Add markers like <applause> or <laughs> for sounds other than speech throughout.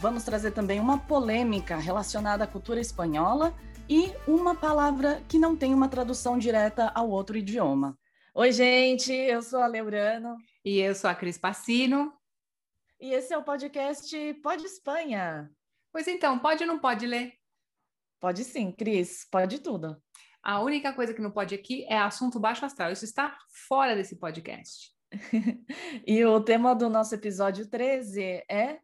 Vamos trazer também uma polêmica relacionada à cultura espanhola e uma palavra que não tem uma tradução direta ao outro idioma. Oi, gente, eu sou a Leurano. E eu sou a Cris Passino. E esse é o podcast Pode Espanha. Pois então, pode ou não pode ler? Pode sim, Cris, pode tudo. A única coisa que não pode aqui é assunto baixo astral. Isso está fora desse podcast. <laughs> e o tema do nosso episódio 13 é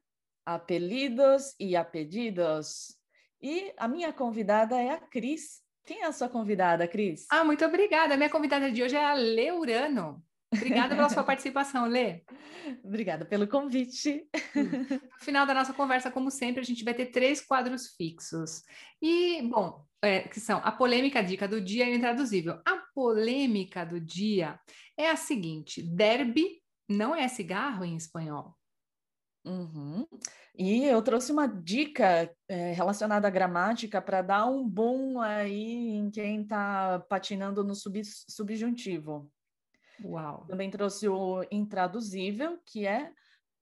apelidos e apelidos. E a minha convidada é a Cris. Quem é a sua convidada, Cris? Ah, muito obrigada. A minha convidada de hoje é a Leurano. Obrigada pela sua <laughs> participação, Lê. Obrigada pelo convite. No final da nossa conversa, como sempre, a gente vai ter três quadros fixos. E, bom, é, que são a polêmica dica do dia e o intraduzível. A polêmica do dia é a seguinte: derby não é cigarro em espanhol. Uhum. E eu trouxe uma dica é, relacionada à gramática para dar um bom aí em quem está patinando no sub, subjuntivo. Uau! Também trouxe o intraduzível, que é.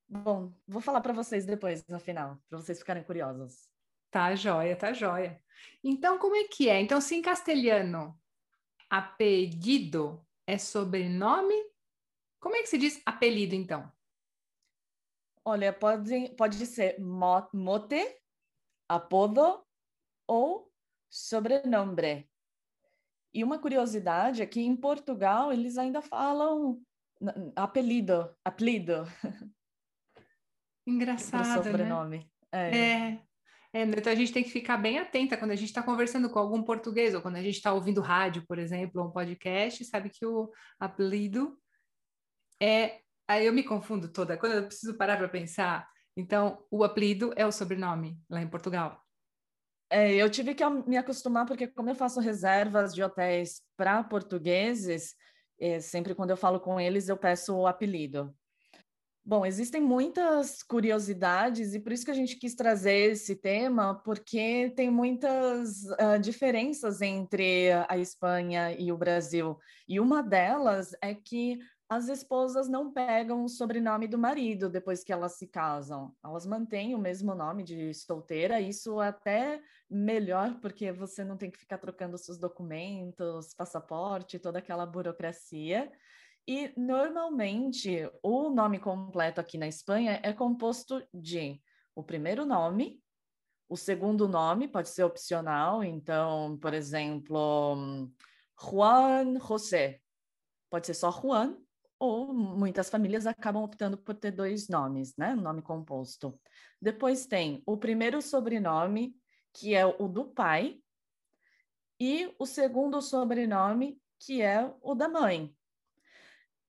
Bom, vou falar para vocês depois, no final, para vocês ficarem curiosos. Tá joia, tá joia. Então, como é que é? Então, se em castelhano apelido é sobrenome, como é que se diz apelido, então? Olha, pode, pode ser mote, apodo ou sobrenome. E uma curiosidade é que em Portugal eles ainda falam apelido, apelido. <laughs> Engraçado, sobrenome. né? É. é. é. então a gente tem que ficar bem atenta quando a gente está conversando com algum português ou quando a gente está ouvindo rádio, por exemplo, ou um podcast, sabe que o apelido é. Aí eu me confundo toda. Quando eu preciso parar para pensar, então o apelido é o sobrenome lá em Portugal. É, eu tive que me acostumar, porque como eu faço reservas de hotéis para portugueses, é, sempre quando eu falo com eles, eu peço o apelido. Bom, existem muitas curiosidades e por isso que a gente quis trazer esse tema, porque tem muitas uh, diferenças entre a Espanha e o Brasil. E uma delas é que as esposas não pegam o sobrenome do marido depois que elas se casam. Elas mantêm o mesmo nome de solteira. Isso é até melhor, porque você não tem que ficar trocando seus documentos, passaporte, toda aquela burocracia. E normalmente o nome completo aqui na Espanha é composto de o primeiro nome, o segundo nome pode ser opcional, então, por exemplo, Juan José. Pode ser só Juan ou muitas famílias acabam optando por ter dois nomes, né? Nome composto. Depois tem o primeiro sobrenome, que é o do pai, e o segundo sobrenome, que é o da mãe.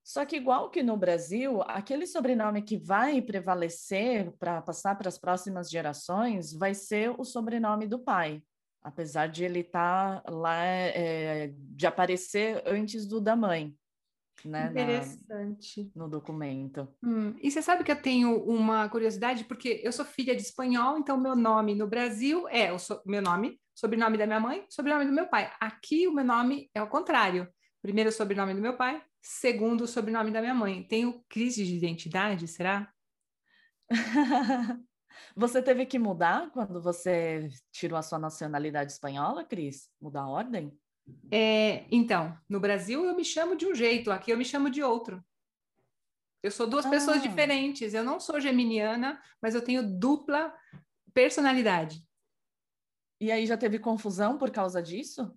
Só que, igual que no Brasil, aquele sobrenome que vai prevalecer para passar para as próximas gerações vai ser o sobrenome do pai, apesar de ele estar tá lá, é, de aparecer antes do da mãe né? Interessante. Na, no documento. Hum. E você sabe que eu tenho uma curiosidade, porque eu sou filha de espanhol, então meu nome no Brasil é o so, meu nome, sobrenome da minha mãe, sobrenome do meu pai. Aqui o meu nome é o contrário. Primeiro o sobrenome do meu pai, segundo o sobrenome da minha mãe. Tenho crise de identidade, será? <laughs> você teve que mudar quando você tirou a sua nacionalidade espanhola, Cris? Mudar a ordem? É, então, no Brasil eu me chamo de um jeito, aqui eu me chamo de outro. Eu sou duas ah. pessoas diferentes. Eu não sou geminiana, mas eu tenho dupla personalidade. E aí já teve confusão por causa disso?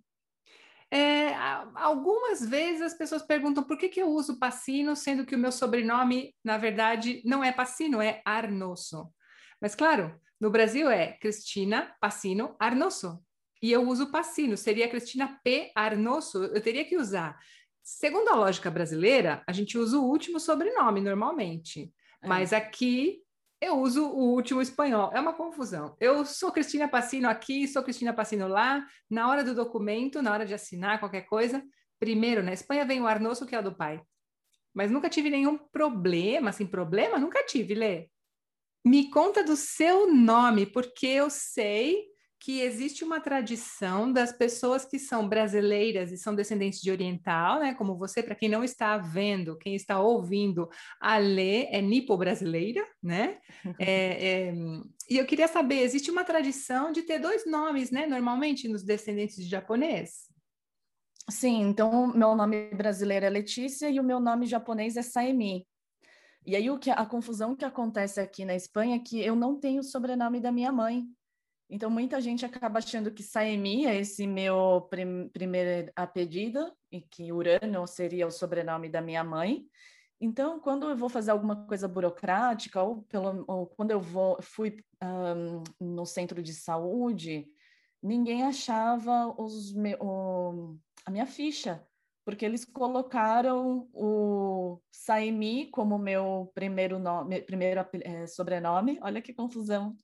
É, algumas vezes as pessoas perguntam por que, que eu uso Passino, sendo que o meu sobrenome, na verdade, não é Passino, é Arnoso. Mas, claro, no Brasil é Cristina Passino Arnoso e eu uso Passino, seria Cristina P. Arnoso, eu teria que usar. Segundo a lógica brasileira, a gente usa o último sobrenome normalmente, é. mas aqui Eu uso o último espanhol, é uma confusão. Eu sou Cristina Passino aqui, sou Cristina Passino lá. Na hora do documento, na hora de assinar qualquer coisa, primeiro, na Espanha vem o Arnoso, que é o do pai. Mas nunca tive nenhum problema, assim, problema? Nunca tive, Lê. Me conta do seu nome, porque eu sei que existe uma tradição das pessoas que são brasileiras e são descendentes de oriental, né? Como você, para quem não está vendo, quem está ouvindo, a Lê é nipo-brasileira, né? <laughs> É, é, e eu queria saber, existe uma tradição de ter dois nomes, né? Normalmente nos descendentes de japonês? Sim, então meu nome brasileiro é Letícia e o meu nome japonês é Saemi. E aí o que a confusão que acontece aqui na Espanha é que eu não tenho o sobrenome da minha mãe. Então, muita gente acaba achando que Saemi é esse meu prim primeiro apelido e que Urano seria o sobrenome da minha mãe. Então, quando eu vou fazer alguma coisa burocrática ou, pelo, ou quando eu vou, fui um, no centro de saúde, ninguém achava me, o, a minha ficha, porque eles colocaram o Saemi como meu primeiro nome, primeiro é, sobrenome. Olha que confusão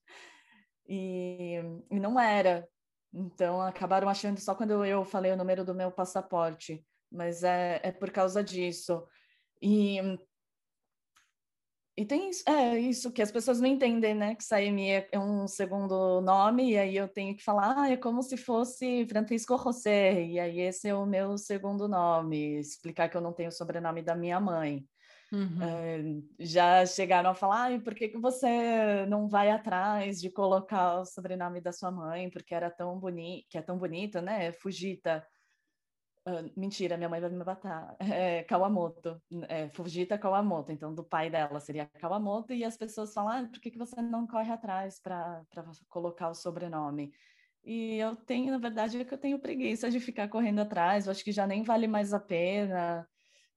e, e não era. Então, acabaram achando só quando eu falei o número do meu passaporte, mas é, é por causa disso. E, e tem é, isso que as pessoas não entendem, né? Que Saemi é, é um segundo nome, e aí eu tenho que falar, ah, é como se fosse Francisco José, e aí esse é o meu segundo nome, explicar que eu não tenho o sobrenome da minha mãe. Uhum. Uh, já chegaram a falar, ah, por que, que você não vai atrás de colocar o sobrenome da sua mãe, porque era tão bonito, que é tão bonito, né? Fujita. Uh, mentira, minha mãe vai me matar. <laughs> É, Kawamoto. É, Fujita Kawamoto. Então, do pai dela seria Kawamoto, e as pessoas falam, ah, por que, que você não corre atrás para colocar o sobrenome? E eu tenho, na verdade, é que eu tenho preguiça de ficar correndo atrás, eu acho que já nem vale mais a pena.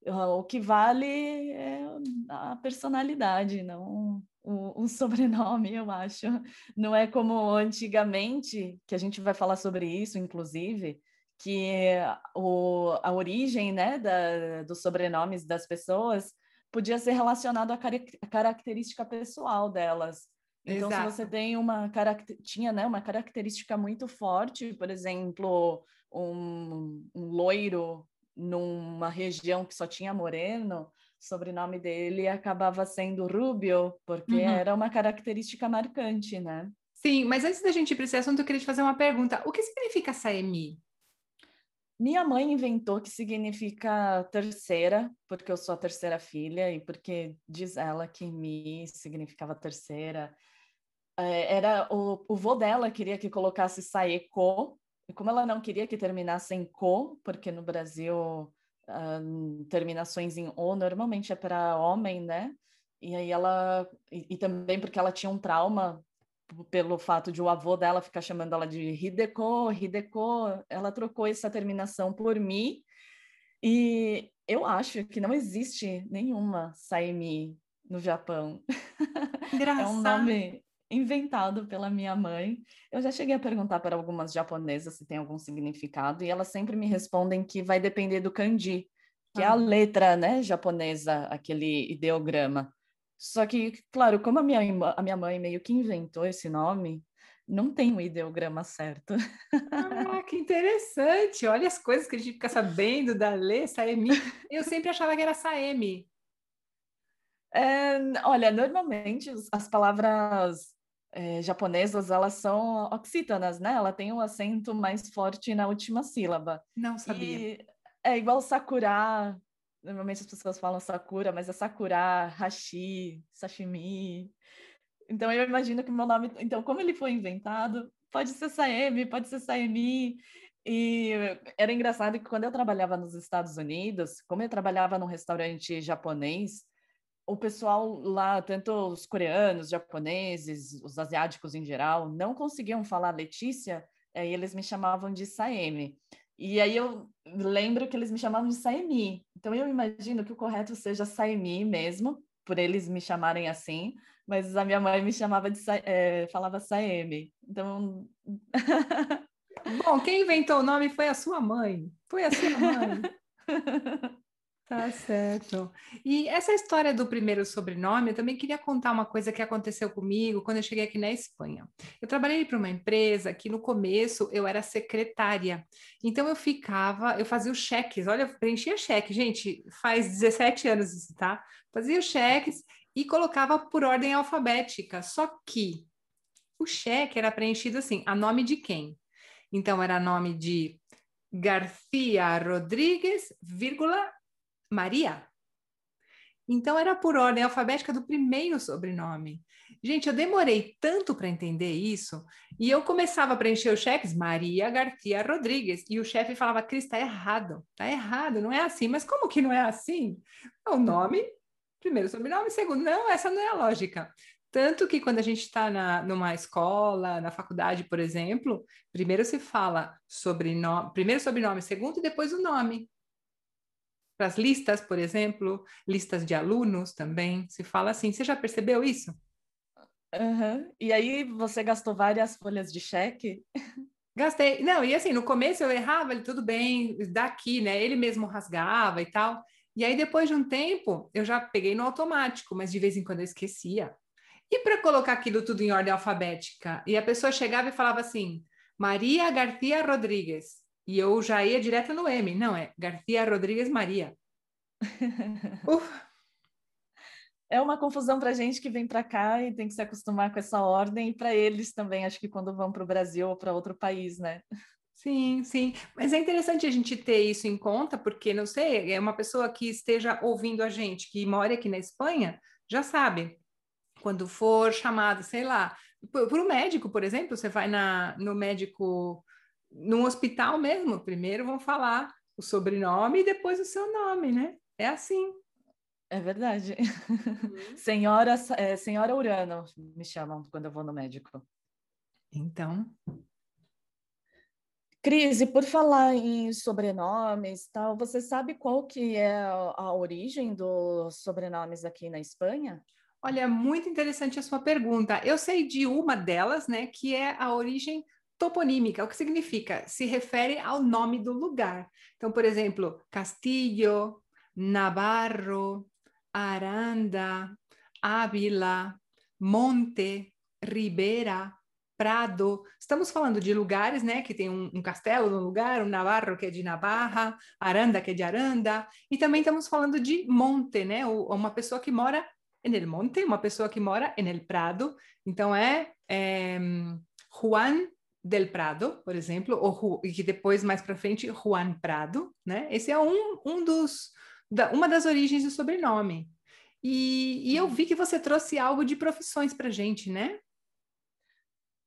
O que vale é a personalidade, não o, o, sobrenome, eu acho. Não é como antigamente, que a gente vai falar sobre isso, inclusive, que o, a origem né, da, dos sobrenomes das pessoas podia ser relacionado à característica pessoal delas. Então, Exato. se você tem uma tinha né, uma característica muito forte, por exemplo, um, um loiro numa região que só tinha moreno, o sobrenome dele acabava sendo Rubio, porque uhum. era uma característica marcante, né? Sim, mas antes da gente ir para esse assunto, eu queria te fazer uma pergunta. O que significa Saemi? Minha mãe inventou que significa terceira, porque eu sou a terceira filha e porque diz ela que Mi significava terceira. É, era o, o vô dela queria que colocasse Saeko, e como ela não queria que terminasse em co, porque no Brasil uh, terminações em o normalmente é para homem, né? E aí ela e, e, também porque ela tinha um trauma pelo fato de o avô dela ficar chamando ela de Hideko, Hideko, ela trocou essa terminação por mi. E eu acho que não existe nenhuma Saimi no Japão. Engraçado. <laughs> é um nome inventado pela minha mãe. Eu já cheguei a perguntar para algumas japonesas se tem algum significado e elas sempre me respondem que vai depender do kanji, que ah. é a ah. letra, né, japonesa, aquele ideograma. Só que, claro, como a minha, a minha mãe meio que inventou esse nome, não tem um ideograma certo. Ah, que interessante! Olha as coisas que a gente fica sabendo da Lê, Saemi. Eu sempre achava que era Saemi. É, olha, normalmente as palavras é, japonesas, elas são oxítonas, né? Ela tem um acento mais forte na última sílaba. Não sabia. E é igual sakura. Normalmente as pessoas falam sakura, mas é sakura, hashi, sashimi. Então eu imagino que meu nome, então como ele foi inventado, pode ser Saemi, pode ser Saemi. E era engraçado que quando eu trabalhava nos Estados Unidos, como eu trabalhava num restaurante japonês, o pessoal lá, tanto os coreanos, japoneses, os asiáticos em geral, não conseguiam falar Letícia, aí eles me chamavam de Saemi. E aí eu lembro que eles me chamavam de Saemi. Então eu imagino que o correto seja Saemi mesmo, por eles me chamarem assim, mas a minha mãe me chamava de é, falava Saemi. Então <laughs> Bom, quem inventou o nome foi a sua mãe. Foi a sua mãe. <laughs> Tá certo. E essa história do primeiro sobrenome, eu também queria contar uma coisa que aconteceu comigo quando eu cheguei aqui na Espanha. Eu trabalhei para uma empresa que no começo eu era secretária. Então eu ficava, eu fazia os cheques, olha, eu preenchia cheque, gente, faz 17 anos isso, tá? Fazia os cheques e colocava por ordem alfabética. Só que o cheque era preenchido assim, a nome de quem? Então era nome de Garcia Rodrigues, vírgula, Maria. Então era por ordem alfabética do primeiro sobrenome. Gente, eu demorei tanto para entender isso, e eu começava a preencher os cheques, Maria Garcia Rodrigues, e o chefe falava, Cris, está errado, está errado, não é assim. Mas como que não é assim? É o nome, primeiro sobrenome, segundo. Não, essa não é a lógica. Tanto que quando a gente está numa escola, na faculdade, por exemplo, primeiro se fala sobrenome, primeiro sobrenome, segundo e depois o nome. Para as listas, por exemplo, listas de alunos também, se fala assim. Você já percebeu isso? Uhum. E aí você gastou várias folhas de cheque? Gastei. Não, e assim, no começo eu errava, ele tudo bem, daqui, né? Ele mesmo rasgava e tal. E aí, depois de um tempo, eu já peguei no automático, mas de vez em quando eu esquecia. E para colocar aquilo tudo em ordem alfabética? E a pessoa chegava e falava assim: Maria Garcia Rodrigues. E eu já ia direto no M. Não, é Garcia Rodrigues Maria. <laughs> é uma confusão para gente que vem para cá e tem que se acostumar com essa ordem, e para eles também, acho que quando vão para o Brasil ou para outro país, né? Sim, sim. Mas é interessante a gente ter isso em conta, porque, não sei, é uma pessoa que esteja ouvindo a gente, que mora aqui na Espanha, já sabe quando for chamado, sei lá, para o médico, por exemplo, você vai na, no médico, no hospital mesmo, primeiro vão falar o sobrenome e depois o seu nome, né? É assim. É verdade. Uhum. <laughs> senhora, é, senhora Urano me chamam quando eu vou no médico. Então. Cris, por falar em sobrenomes, tal, você sabe qual que é a, a origem dos sobrenomes aqui na Espanha? Olha, muito interessante a sua pergunta. Eu sei de uma delas, né, que é a origem toponímica. O que significa? Se refere ao nome do lugar. Então, por exemplo, Castillo, Navarro, Aranda, Ávila, Monte, Ribeira, Prado. Estamos falando de lugares, né, que tem um, um, castelo no lugar, um Navarro que é de Navarra, Aranda que é de Aranda, e também estamos falando de monte, né, uma pessoa que mora en monte, uma pessoa que mora en Prado. Então é, é Juan del Prado, por exemplo, ou e que depois mais para frente Juan Prado, né? Esse é um, um dos da, uma das origens do sobrenome. E, e eu vi que você trouxe algo de profissões para gente, né?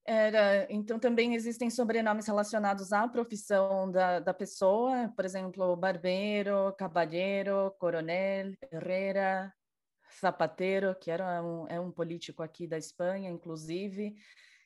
Era, então também existem sobrenomes relacionados à profissão da, da pessoa, por exemplo, barbeiro, cabalheiro, coronel, herrera, Zapatero, que era um, é um político aqui da Espanha, inclusive.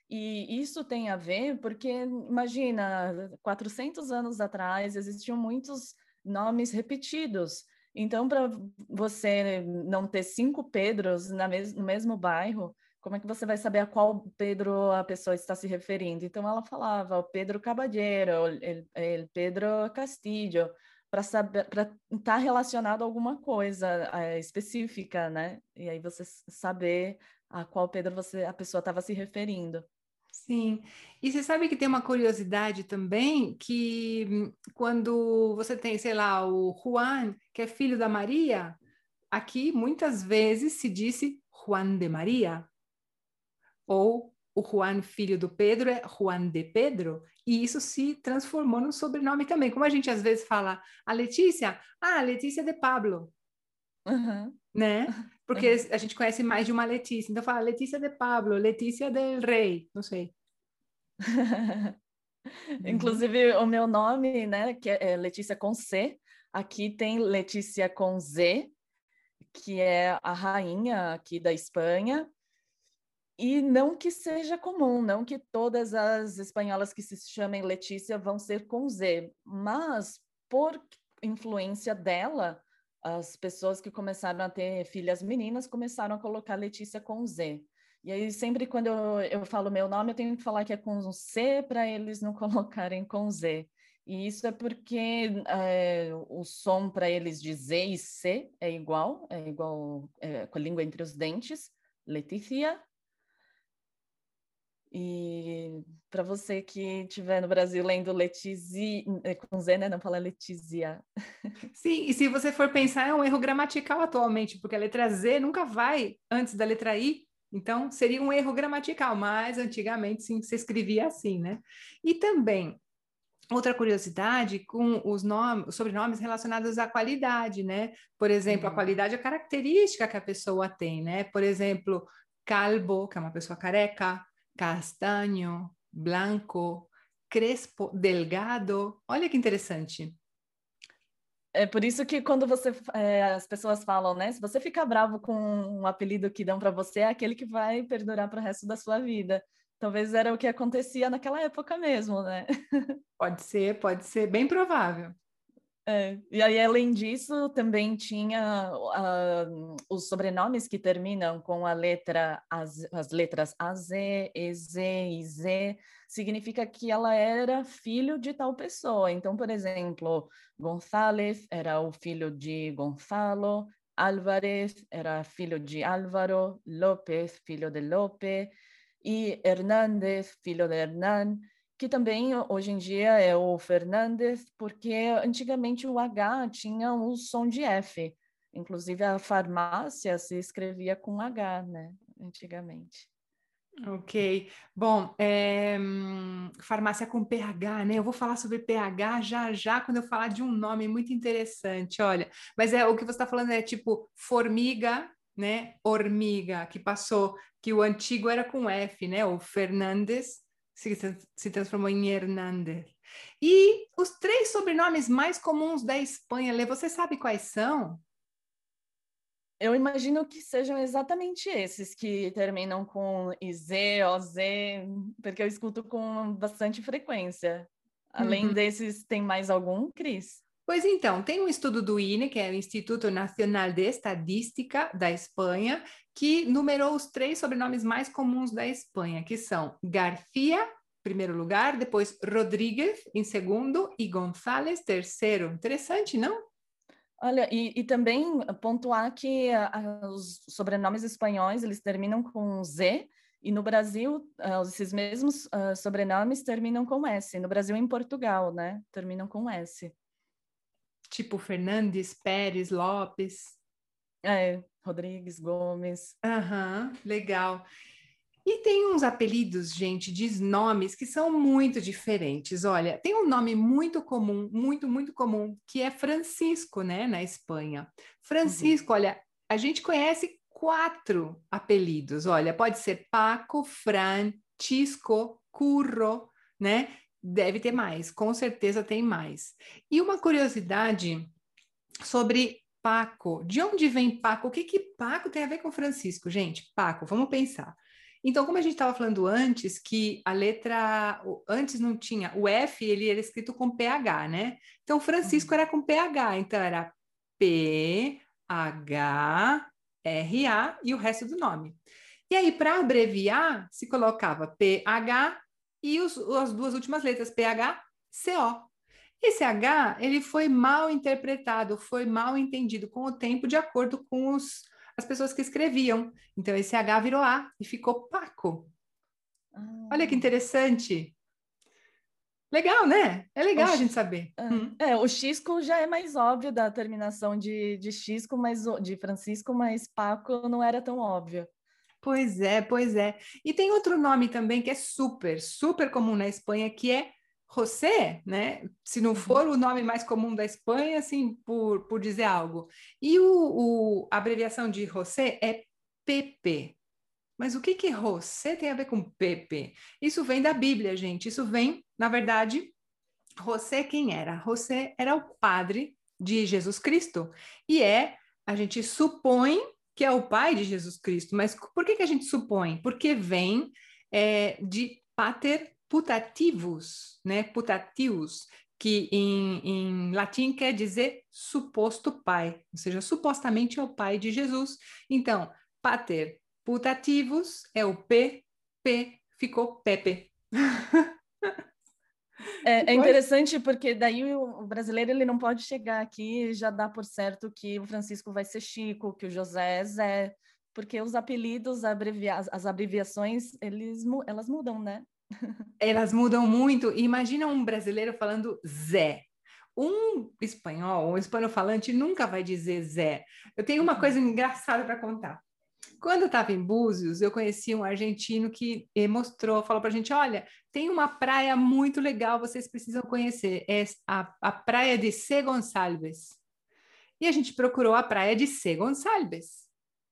E isso tem a ver porque, imagina, 400 anos atrás existiam muitos nomes repetidos. Então, para você não ter cinco Pedros mes no mesmo bairro, como é que você vai saber a qual Pedro a pessoa está se referindo? Então, ela falava o Pedro Caballero, o Pedro Castillo, para saber para estar tá relacionado a alguma coisa é, específica, né? E aí você saber a qual Pedro você a pessoa estava se referindo. Sim, e você sabe que tem uma curiosidade também que hum, quando você tem, sei lá, o Juan, que é filho da Maria, aqui muitas vezes se disse Juan de Maria, ou o Juan, filho do Pedro, é Juan de Pedro, e isso se transformou no sobrenome também. Como a gente às vezes fala, a Letícia, ah, Letícia de Pablo, uhum. Né? <laughs> Porque a gente conhece mais de uma Letícia, então fala Letícia de Pablo, Letícia del Rei, não sei. <laughs> Inclusive, o meu nome, né, que é Letícia com C, aqui tem Letícia com Z, que é a rainha aqui da Espanha, e não que seja comum, não que todas as espanholas que se chamem Letícia vão ser com Z, mas por influência dela, as pessoas que começaram a ter filhas meninas começaram a colocar Letícia com Z. E aí, sempre quando eu, eu falo meu nome, eu tenho que falar que é com C para eles não <laughs> colocarem com Z. E isso é porque é, o som para eles de Z e C é igual, é igual é, com a língua entre os dentes, Letícia. E para você que estiver no Brasil lendo Letícia, é, com Z, né? Não fala Letícia. <laughs> Sim, e se você for pensar, é um erro gramatical atualmente, porque a letra Z nunca vai antes da letra I, então seria um erro gramatical, mas antigamente sim se escrevia assim, né? E também Outra curiosidade com os nomes, os sobrenomes relacionados à qualidade, né? Por exemplo, uhum. a qualidade é a característica que a pessoa tem, né? Por exemplo, calvo, que é uma pessoa careca, castanho, branco, crespo, delgado. Olha que interessante. É por isso que quando você é, as pessoas falam, né? Se você ficar bravo com um apelido que dão para você, é aquele que vai perdurar para o resto da sua vida. Talvez era o que acontecia naquela época mesmo, né? <laughs> Pode ser, pode ser, bem provável. É, e aí, além disso, também tinha uh, os sobrenomes que terminam com a letra, as, as letras AZ, EZ e Z, significa que ela era filho de tal pessoa. Então, por exemplo, González era o filho de Gonzalo, Álvarez era filho de Álvaro, López, filho de Lope, e Hernández, filho de Hernán, que também hoje em dia é o Fernandes, porque antigamente o H tinha um som de F. Inclusive a farmácia se escrevia com H, né? Antigamente. Ok. Bom, é, farmácia com PH, né? Eu vou falar sobre PH já já quando eu falar de um nome muito interessante. Olha, mas é o que você está falando é tipo formiga, né? Hormiga, que passou, que o antigo era com F, né? O Fernandes se, se transformou em Hernández. E os três sobrenomes mais comuns da Espanha, Lê, você sabe quais são? Eu imagino que sejam exatamente esses que terminam com IZ, OZ, porque eu escuto com bastante frequência. Além uhum. desses, tem mais algum, Cris? Pois então, tem um estudo do INE, que é o Instituto Nacional de Estadística da Espanha, que numerou os três sobrenomes mais comuns da Espanha, que são Garcia, primeiro lugar, depois Rodrigues, em segundo, e González, terceiro. Interessante, não? Olha, e, e também pontuar que a, os sobrenomes espanhóis, eles terminam com Z, e no Brasil, uh, esses mesmos uh, sobrenomes terminam com S. No Brasil e em Portugal, né? Terminam com S tipo Fernandes, Pérez, Lopes. É, Rodrigues, Gomes. Aham, uhum, legal. E tem uns apelidos, gente, de nomes que são muito diferentes. Olha, tem um nome muito comum, muito, muito comum, que é Francisco, né, na Espanha. Francisco, uhum. olha, a gente conhece quatro apelidos. Olha, pode ser Paco, Francisco, Curro, né? Deve ter mais, com certeza tem mais. E uma curiosidade sobre Paco. De onde vem Paco? O que que Paco tem a ver com Francisco? Gente, Paco, vamos pensar. Então, como a gente estava falando antes, que a letra antes não tinha o F, ele era escrito com PH, né? Então, Francisco uhum. era com PH, então era P H R A e o resto do nome. E aí, para abreviar, se colocava PH e os, as duas últimas letras, PHCO. Esse H, ele foi mal interpretado, foi mal entendido com o tempo, de acordo com os, as pessoas que escreviam. Então, esse H virou A e ficou Paco. Ah. Olha que interessante. Legal, né? É legal o a gente saber. É, hum. é, o Xisco já é mais óbvio da terminação de, de Xisco, mas de Francisco, mas Paco não era tão óbvio. Pois é, pois é. E tem outro nome também que é super, super comum na Espanha, que é José, né? Se não uhum. for o nome mais comum da Espanha, assim, por, por dizer algo. E o, o a abreviação de José é Pepe. Mas o que que José tem a ver com Pepe? Isso vem da Bíblia, gente. Isso vem, na verdade, José quem era? José era o padre de Jesus Cristo. E é, a gente supõe que é o pai de Jesus Cristo. Mas por que, que a gente supõe? Porque vem é, de pater putativus, né? Putativus, que em, em, latim quer dizer suposto pai, ou seja, supostamente é o pai de Jesus. Então, pater putativus é o P, P ficou Pepe. <laughs> É, é, interessante porque daí o brasileiro ele não pode chegar aqui e já dar por certo que o Francisco vai ser Chico, que o José é Zé, porque os apelidos, as abreviações, eles, elas mudam, né? <laughs> Elas mudam muito. Imagina um brasileiro falando Zé. Um espanhol, um espanhol falante nunca vai dizer Zé. Eu tenho uma uhum. coisa engraçada para contar. Quando eu estava em Búzios, eu conheci um argentino que mostrou, falou para a gente: olha, tem uma praia muito legal, vocês precisam conhecer. É a, a praia de Sé Gonçalves. E a gente procurou a praia de Sé Gonçalves.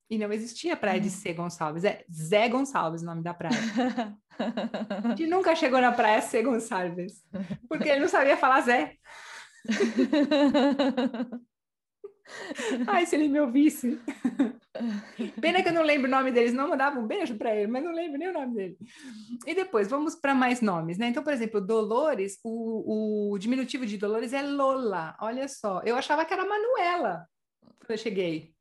E não existia praia de Sé Gonçalves, é Zé Gonçalves o nome da praia. <laughs> a gente nunca chegou na praia Sé Gonçalves, porque ele não sabia falar Zé. <laughs> <laughs> Ai, se ele me ouvisse. <laughs> Pena que eu não lembro o nome deles, não mandava um beijo para ele, mas não lembro nem o nome dele. E depois, vamos para mais nomes, né? Então, por exemplo, Dolores, o, o diminutivo de Dolores é Lola. Olha só, eu achava que era Manuela quando eu cheguei.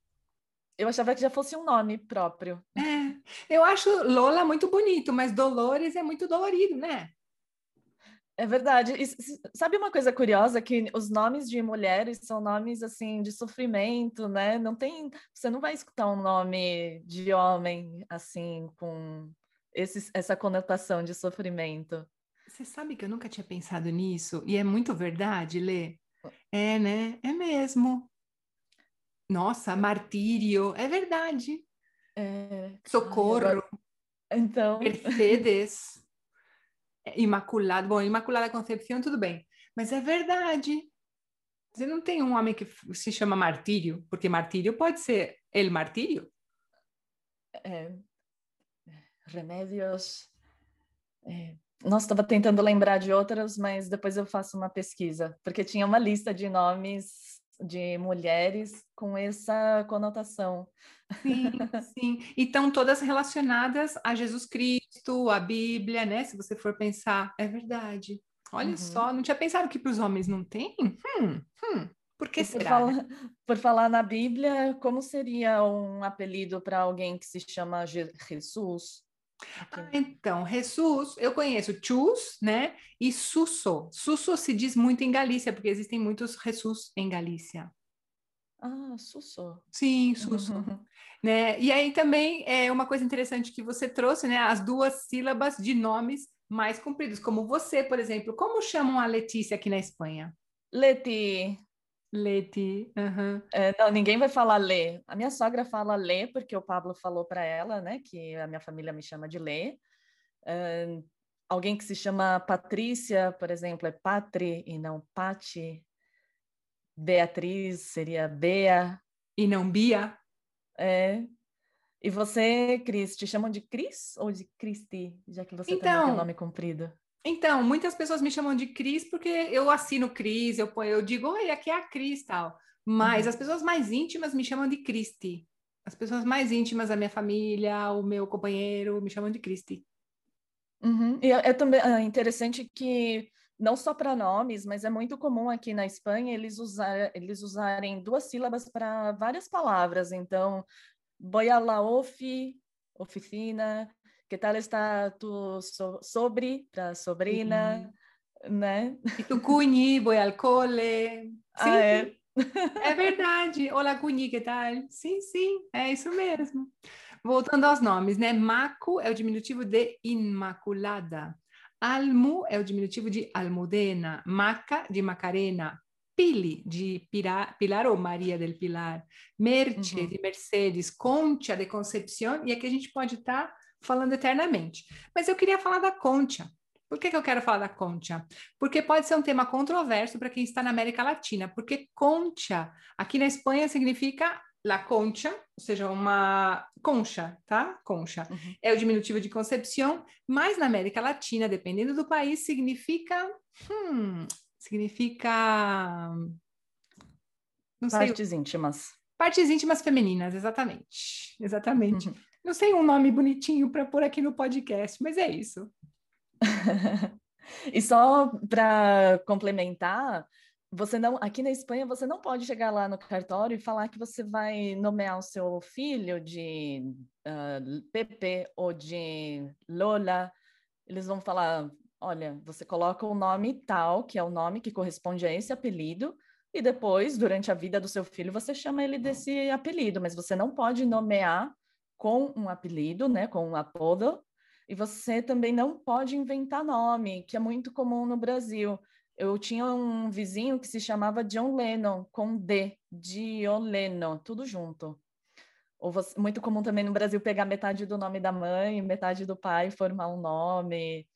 Eu achava que já fosse um nome próprio. É, eu acho Lola muito bonito, mas Dolores é muito dolorido, né? É verdade. E, sabe uma coisa curiosa que os nomes de mulheres são nomes assim de sofrimento, né? Não tem, você não vai escutar um nome de homem assim com esse, essa conotação de sofrimento. Você sabe que eu nunca tinha pensado nisso e é muito verdade, Lê. É, né? É mesmo. Nossa, martírio, é verdade. É... Socorro. Então. Mercedes. <laughs> Imaculada, bom, Imaculada Concepção, tudo bem. Mas é verdade. Você não tem um homem que se chama Martírio, porque Martírio pode ser El Martírio. É, remédios. É, nossa, estava tentando lembrar de outras, mas depois eu faço uma pesquisa, porque tinha uma lista de nomes de mulheres com essa conotação. Sim, sim. E estão todas relacionadas a Jesus Cristo, a Bíblia, né? Se você for pensar, é verdade. Olha uhum. só, não tinha pensado que para os homens não tem? Hum, hum. Por que será? Por falar, por falar, na Bíblia, como seria um apelido para alguém que se chama Jesus? Ah, então, Jesus, eu conheço Chus, né? E Susso. Susso se diz muito em Galícia, porque existem muitos Jesus em Galícia. Ah, Susso. Sim, Susso. <laughs> né? E aí também é uma coisa interessante que você trouxe, né? As duas sílabas de nomes mais compridos, como você, por exemplo. Como chamam a Letícia aqui na Espanha? Leti. Leti. Uhum. É, não, ninguém vai falar Lê. A minha sogra fala Lê, porque o Pablo falou para ela, né, que a minha família me chama de Lê. Uh, alguém que se chama Patrícia, por exemplo, é Patri e não Pati. Beatriz seria Bea. E não Bia. É. E você, Cris, te chamam de Cris ou de Cristi, já que você então, tem nome comprido? Então, muitas pessoas me chamam de Cris porque eu assino Cris, eu, eu digo, oi, aqui é a Cris tal. Mas uhum. as pessoas mais íntimas me chamam de Cristi. As pessoas mais íntimas da minha família, o meu companheiro, me chamam de Cristi. Uhum. E é, é também é interessante que não só para nomes, mas é muito comum aqui na Espanha eles, usar, eles usarem duas sílabas para várias palavras. Então, voy a la ofi, oficina, que tal está tu so sobre, para sobrina, né? E tu cunhi, voy al cole. <laughs> Sim, ah, é. é verdade. Olá, cunhi, que tal? Sim, sim, é isso mesmo. Voltando aos nomes, né? Maco é o diminutivo de Imaculada. Almu é o diminutivo de Almudena. Maca, de Macarena. Pili, de Pilar, Pilar ou Maria del Pilar. Merche, uhum. de Mercedes. Concha, de Concepción. E aqui a gente pode estar tá falando eternamente. Mas eu queria falar da Concha. Por que, que eu quero falar da Concha? Porque pode ser um tema controverso para quem está na América Latina, porque Concha, aqui na Espanha, significa la concha, ou seja, uma concha, tá? Concha. Uhum. É o diminutivo de concepção, mas na América Latina, dependendo do país, significa. Hum, significa. Não Partes sei. íntimas. Partes íntimas femininas, exatamente. Exatamente. Uhum. Não sei um nome bonitinho para pôr aqui no podcast, mas é isso. <laughs> e só para complementar, você não, aqui na Espanha você não pode chegar lá no cartório e falar que você vai nomear o seu filho de uh, Pepe ou de Lola. Eles vão falar, olha, você coloca o nome tal, que é o nome que corresponde a esse apelido, e depois, durante a vida do seu filho, você chama ele desse apelido, mas você não pode nomear com um apelido, né, com um apodo, e você também não pode inventar nome, que é muito comum no Brasil. Eu tinha um vizinho que se chamava John Lennon, com D, John Lennon, tudo junto. Ou você, muito comum também no Brasil pegar metade do nome da mãe, metade do pai, formar um nome,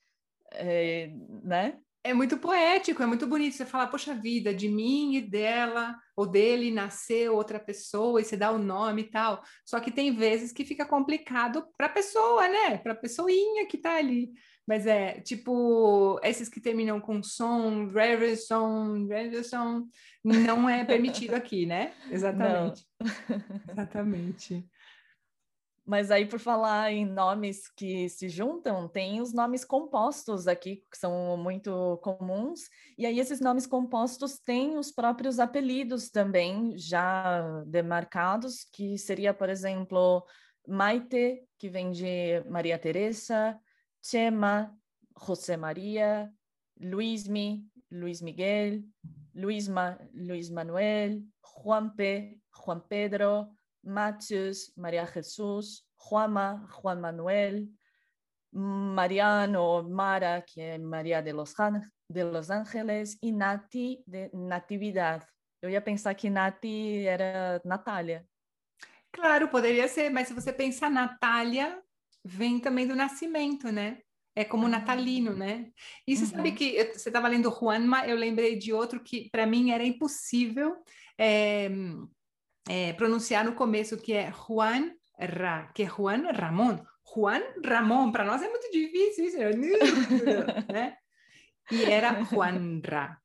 é, né? É muito poético, é muito bonito você falar, poxa vida, de mim e dela, ou dele nasceu outra pessoa, e você dá o nome e tal. Só que tem vezes que fica complicado para a pessoa, né? Para a pessoinha que está ali. Mas é tipo, esses que terminam com som, Reverson, Reverson, não é permitido aqui, né? Exatamente. Exatamente. Mas aí, por falar em nomes que se juntam, tem os nomes compostos aqui, que são muito comuns, e aí esses nomes compostos têm os próprios apelidos também já demarcados, que seria, por exemplo, Maite, que vem de Maria Teresa, Chema, José Maria, Luismi, Luiz Miguel, Luisma, Luiz Manuel, Juanpe, Juan Pedro, Matius, María Jesús, Juama, Juan Manuel, Mariano, Mara, que é Maria de los, de los Ángeles, e Nati, de Natividade. Eu ia pensar que Nati era Natália. Claro, poderia ser, mas se você pensar Natália, vem também do nascimento, né? É como ah. natalino, né? E você uhum. sabe que você estava lendo Juanma, eu lembrei de outro que para mim era impossível. É, é, pronunciar no começo, que é Juan Ra, que é Juan Ramon. Juan Ramon, para nós é muito difícil isso, <laughs> né? E era Juan Ra.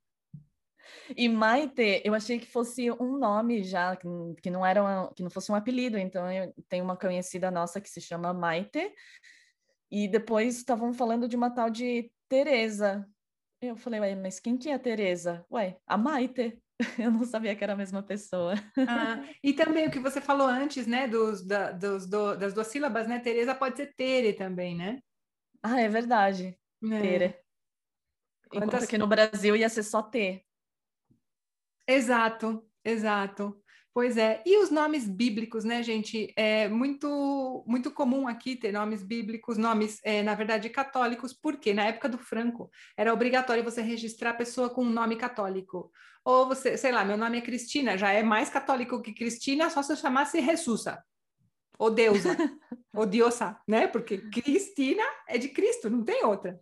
E Maite, eu achei que fosse um nome já, que não era uma, que não fosse um apelido. Então, eu tenho uma conhecida nossa que se chama Maite. E depois estavam falando de uma tal de Teresa. Eu falei, ué, mas quem que é a Teresa? Ué, a Maite. <laughs> Eu não sabia que era a mesma pessoa. Ah, e também o que você falou antes, né? Dos, da, dos, do, das duas sílabas, né? Tereza pode ser Tere também, né? Ah, é verdade. É. Tere. Enquanto Quantas... que no Brasil ia ser só T. Exato, exato. Pois é, e os nomes bíblicos, né, gente? É muito, muito comum aqui ter nomes bíblicos, nomes, é, na verdade, católicos, porque na época do Franco era obrigatório você registrar a pessoa com um nome católico. Ou você, sei lá, meu nome é Cristina, já é mais católico que Cristina, só se eu chamasse Jesusa, ou Deusa, <laughs> ou Diosa, né? Porque Cristina é de Cristo, não tem outra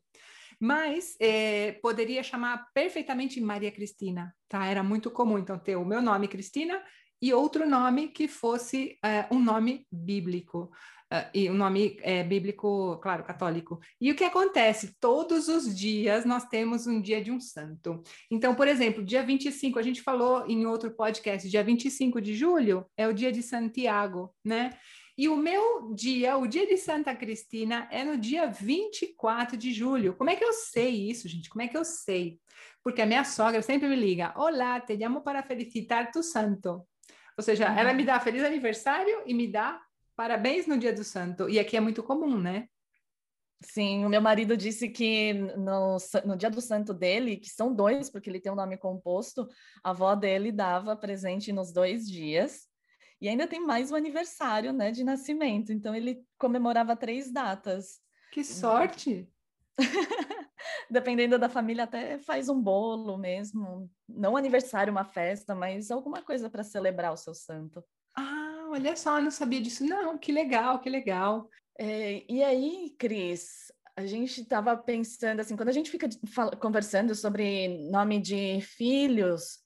mas é, poderia chamar perfeitamente Maria Cristina, tá? Era muito comum, então, ter o meu nome Cristina e outro nome que fosse uh, um nome bíblico. Uh, e um nome é, bíblico, claro, católico. E o que acontece? Todos os dias nós temos um dia de um santo. Então, por exemplo, dia 25, a gente falou em outro podcast, dia 25 de julho é o dia de Santiago, né? E o meu dia, o dia de Santa Cristina, é no dia 24 de julho. Como é que eu sei isso, gente? Como é que eu sei? Porque a minha sogra sempre me liga: Olá, te llamo para felicitar tu santo. Ou seja, uhum. ela me dá feliz aniversário e me dá parabéns no dia do santo. E aqui é muito comum, né? Sim, o meu marido disse que no, no dia do santo dele, que são dois, porque ele tem um nome composto, a avó dele dava presente nos dois dias. E ainda tem mais o aniversário, né, de nascimento. Então ele comemorava três datas. Que sorte! <laughs> dependendo da família, até faz um bolo mesmo. Não aniversário, uma festa, mas alguma coisa para celebrar o seu santo. Olha só, eu não sabia disso. Não, que legal, que legal. É, e aí, Cris, a gente estava pensando assim, quando a gente fica conversando sobre nome de filhos,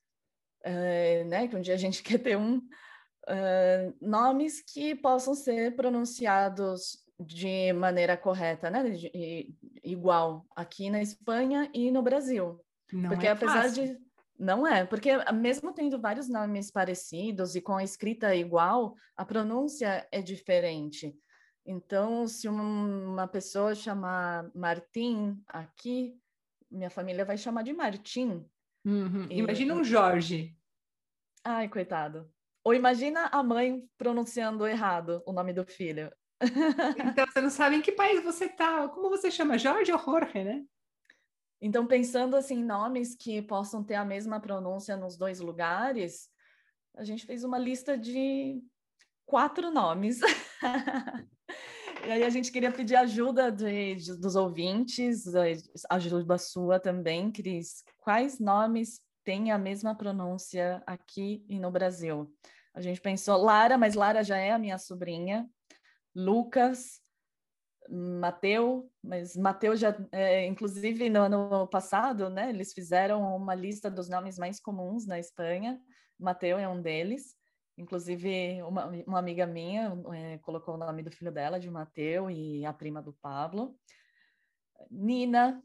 é, né, que um dia a gente <laughs> quer ter um, uh, nomes que possam ser pronunciados de maneira correta, né? De, igual aqui na Espanha e no Brasil. Não porque é apesar fácil. de não é, porque mesmo tendo vários nomes parecidos e com a escrita igual, a pronúncia é diferente. Então, se uma pessoa chamar Martim aqui, minha família vai chamar de Martim. Uhum. E... Imagina um Jorge. Ai, coitado. Ou imagina a mãe pronunciando errado o nome do filho. <laughs> Então, você não sabe em que país você está. Como você chama? Jorge ou Jorge, né? Então, pensando assim, nomes que possam ter a mesma pronúncia nos dois lugares, a gente fez uma lista de quatro nomes. <laughs> e aí a gente queria pedir ajuda de, de, dos ouvintes, ajuda sua também, Cris. Quais nomes têm a mesma pronúncia aqui e no Brasil? A gente pensou Lara, mas Lara já é a minha sobrinha. Lucas, Mateu, mas Mateu já, é, inclusive no ano passado, né, eles fizeram uma lista dos nomes mais comuns na Espanha. Mateu é um deles. Inclusive, uma, uma amiga minha é, colocou o nome do filho dela de Mateu e a prima do Pablo. Nina,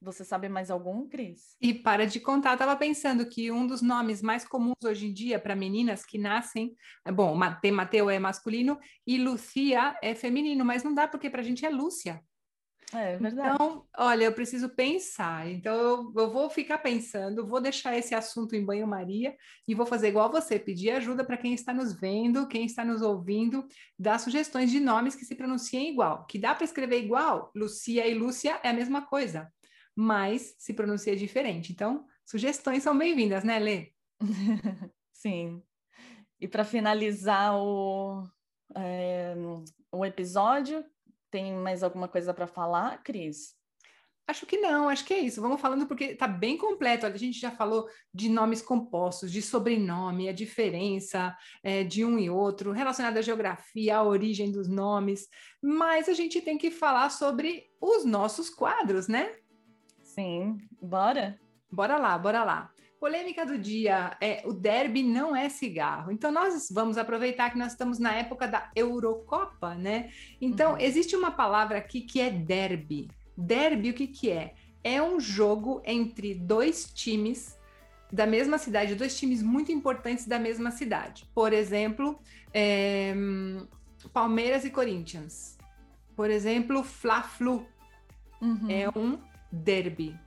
você sabe mais algum, Cris? E para de contar, estava pensando que um dos nomes mais comuns hoje em dia para meninas que nascem, é bom, tem Mateu é masculino e Lucia é feminino, mas não dá porque para a gente é Lúcia. É, é verdade. Então, olha, eu preciso pensar. Então, eu, eu, vou ficar pensando, vou deixar esse assunto em banho-maria e vou fazer igual você, pedir ajuda para quem está nos vendo, quem está nos ouvindo, dar sugestões de nomes que se pronunciem igual. Que dá para escrever igual? Lucia e Lúcia é a mesma coisa, mas se pronuncia diferente. Então, sugestões são bem-vindas, né, Lê? <laughs> Sim. E para finalizar o, é, o episódio, tem mais alguma coisa para falar, Cris? Acho que não, acho que é isso. Vamos falando porque está bem completo. a gente já falou de nomes compostos, de sobrenome, a diferença é, de um e outro, relacionado à geografia, à origem dos nomes. Mas a gente tem que falar sobre os nossos quadros, né? Sim, bora? Bora lá, bora lá. Polêmica do dia é o derby não é cigarro. Então nós vamos aproveitar que nós estamos na época da Eurocopa, né? Então uhum. existe uma palavra aqui que é derby. Derby o que que é? É um jogo entre dois times da mesma cidade, dois times muito importantes da mesma cidade. Por exemplo, é, Palmeiras e Corinthians. Por exemplo, Fla-Flu uhum. é um derby.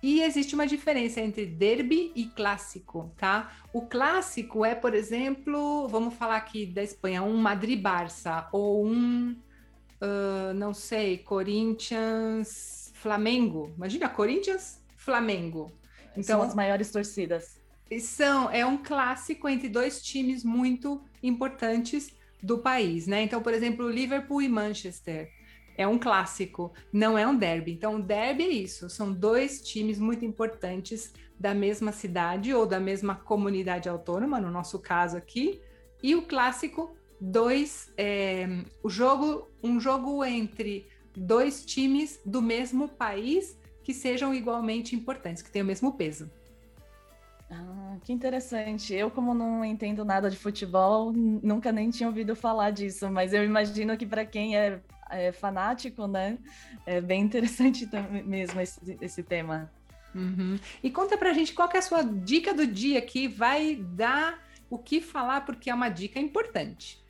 E existe uma diferença entre derby e clássico, tá? O clássico é, por exemplo, vamos falar aqui da Espanha, um Madrid-Barça ou um, uh, não sei, Corinthians, Flamengo. Imagina, Corinthians, Flamengo. Então, São as maiores torcidas. São, é um clássico entre dois times muito importantes do país, né? Então, por exemplo, Liverpool e Manchester é um clássico, não é um derby. Então, o derby é isso: são dois times muito importantes da mesma cidade ou da mesma comunidade autônoma, no nosso caso aqui, e o clássico, dois, é, o jogo, um jogo entre dois times do mesmo país que sejam igualmente importantes, que tenham o mesmo peso. Ah, que interessante. Eu, como não entendo nada de futebol, nunca nem tinha ouvido falar disso, mas eu imagino que para quem é é, fanático, né? É bem interessante mesmo esse, esse tema. Uhum. E conta pra gente qual é a sua dica do dia que vai dar o que falar, porque é uma dica importante.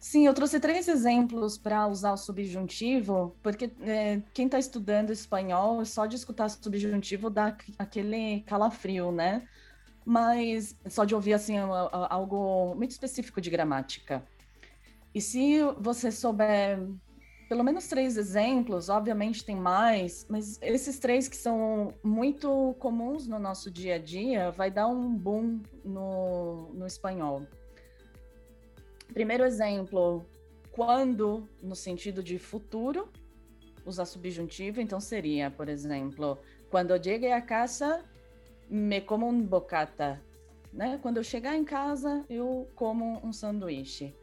Sim, eu trouxe três exemplos para usar o subjuntivo, porque é, quem está estudando espanhol, só de escutar subjuntivo dá aquele calafrio, né? Mas só de ouvir assim algo muito específico de gramática. E se você souber pelo menos três exemplos, obviamente tem mais, mas esses três que são muito comuns no nosso dia a dia, vai dar um boom no, no espanhol. Primeiro exemplo, quando, no sentido de futuro, usar subjuntivo, então seria, por exemplo, quando eu cheguei a casa, me como um bocata. Né? Quando eu chegar em casa, eu como um sanduíche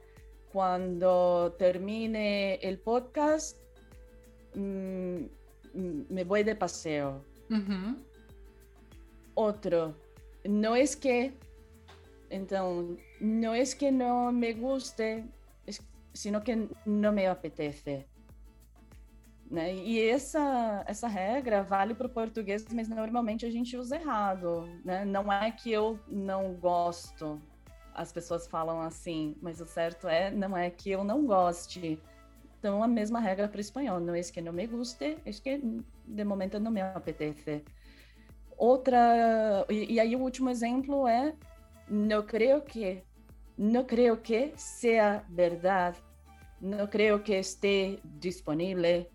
cuando termine el podcast, mmm, me voy de paseo. Uh -huh. Otro, no es que, entonces, no es que no me guste, sino que no me apetece. Né? E essa, essa regra vale para o português, mas normalmente a gente usa errado. Né? Não é que eu não gosto, as pessoas falam assim, mas o certo é, não é que eu não goste. Então, a mesma regra para o espanhol, não é que não me guste, é que de momento não me apetece. Outra, e, e aí o último exemplo é, não creio que, não creio que seja verdade, não creio que esteja disponível.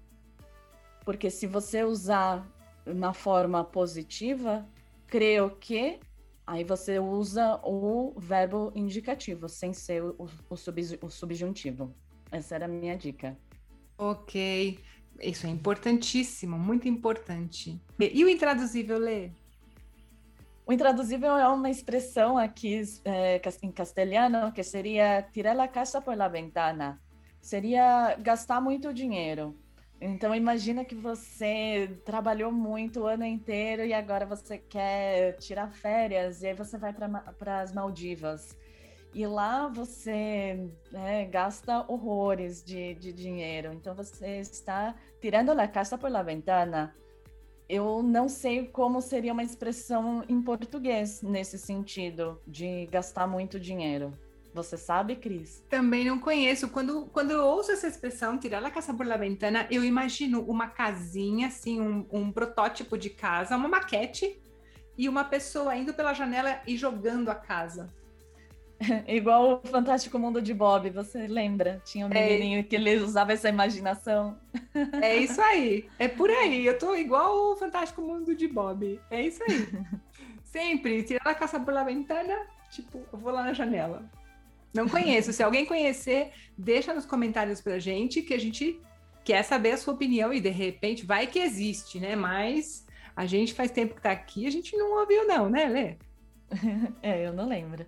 porque se você usar na forma positiva, creio que, aí você usa o verbo indicativo, sem ser o, o, sub, o subjuntivo. Essa era a minha dica. Ok. Isso é importantíssimo, muito importante. E o intraduzível, Lê? O intraduzível é uma expressão aqui é, em castelhano que seria tirar a casa por la ventana. Seria gastar muito dinheiro. Então imagina que você trabalhou muito o ano inteiro e agora você quer tirar férias e aí você vai para as Maldivas. E lá você né, gasta horrores de, de dinheiro. Então você está tirando a casa por la ventana eu não sei como seria uma expressão em português nesse sentido, de gastar muito dinheiro. Você sabe, Cris? Também não conheço. Quando, quando eu ouço essa expressão, tirar a casa por la ventana, eu imagino uma casinha, assim, um, um protótipo de casa, uma maquete, e uma pessoa indo pela janela e jogando a casa. <laughs> Igual o Fantástico Mundo de Bob, você lembra? Tinha um é. menininho é... que ele usava essa imaginação. É isso aí, é por aí. Eu tô igual o Fantástico Mundo de Bob. É isso aí. <laughs> Sempre, tirar a caça por la ventana, tipo, eu vou lá na janela. Não conheço. Se alguém conhecer, deixa nos comentários pra gente que a gente quer saber a sua opinião e de repente vai que existe, né? Mas a gente faz tempo que tá aqui, a gente não ouviu não, né, Lê? <laughs> É, eu não lembro.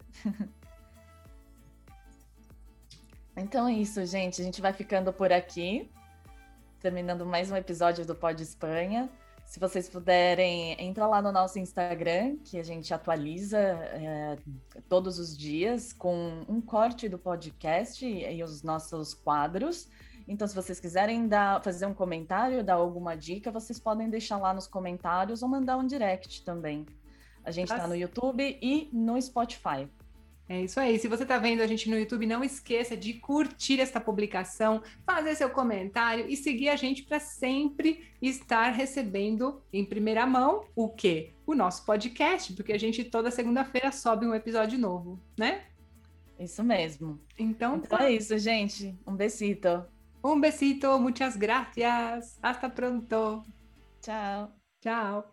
Então é isso, gente. A gente vai ficando por aqui, terminando mais um episódio do Pod Espanha. Se vocês puderem, entra lá no nosso Instagram, que a gente atualiza é, todos os dias com um corte do podcast e, os nossos quadros. Então, se vocês quiserem dar, fazer um comentário, dar alguma dica, vocês podem deixar lá nos comentários ou mandar um direct também. A gente está no YouTube e no Spotify. É isso aí. Se você está vendo a gente no YouTube, não esqueça de curtir esta publicação, fazer seu comentário e seguir a gente para sempre estar recebendo em primeira mão o quê? O nosso podcast, porque a gente toda segunda-feira sobe um episódio novo, né? Isso mesmo. Então, então tá. é isso, gente. Um besito. Um besito, muchas gracias. Hasta pronto. Tchau. Tchau.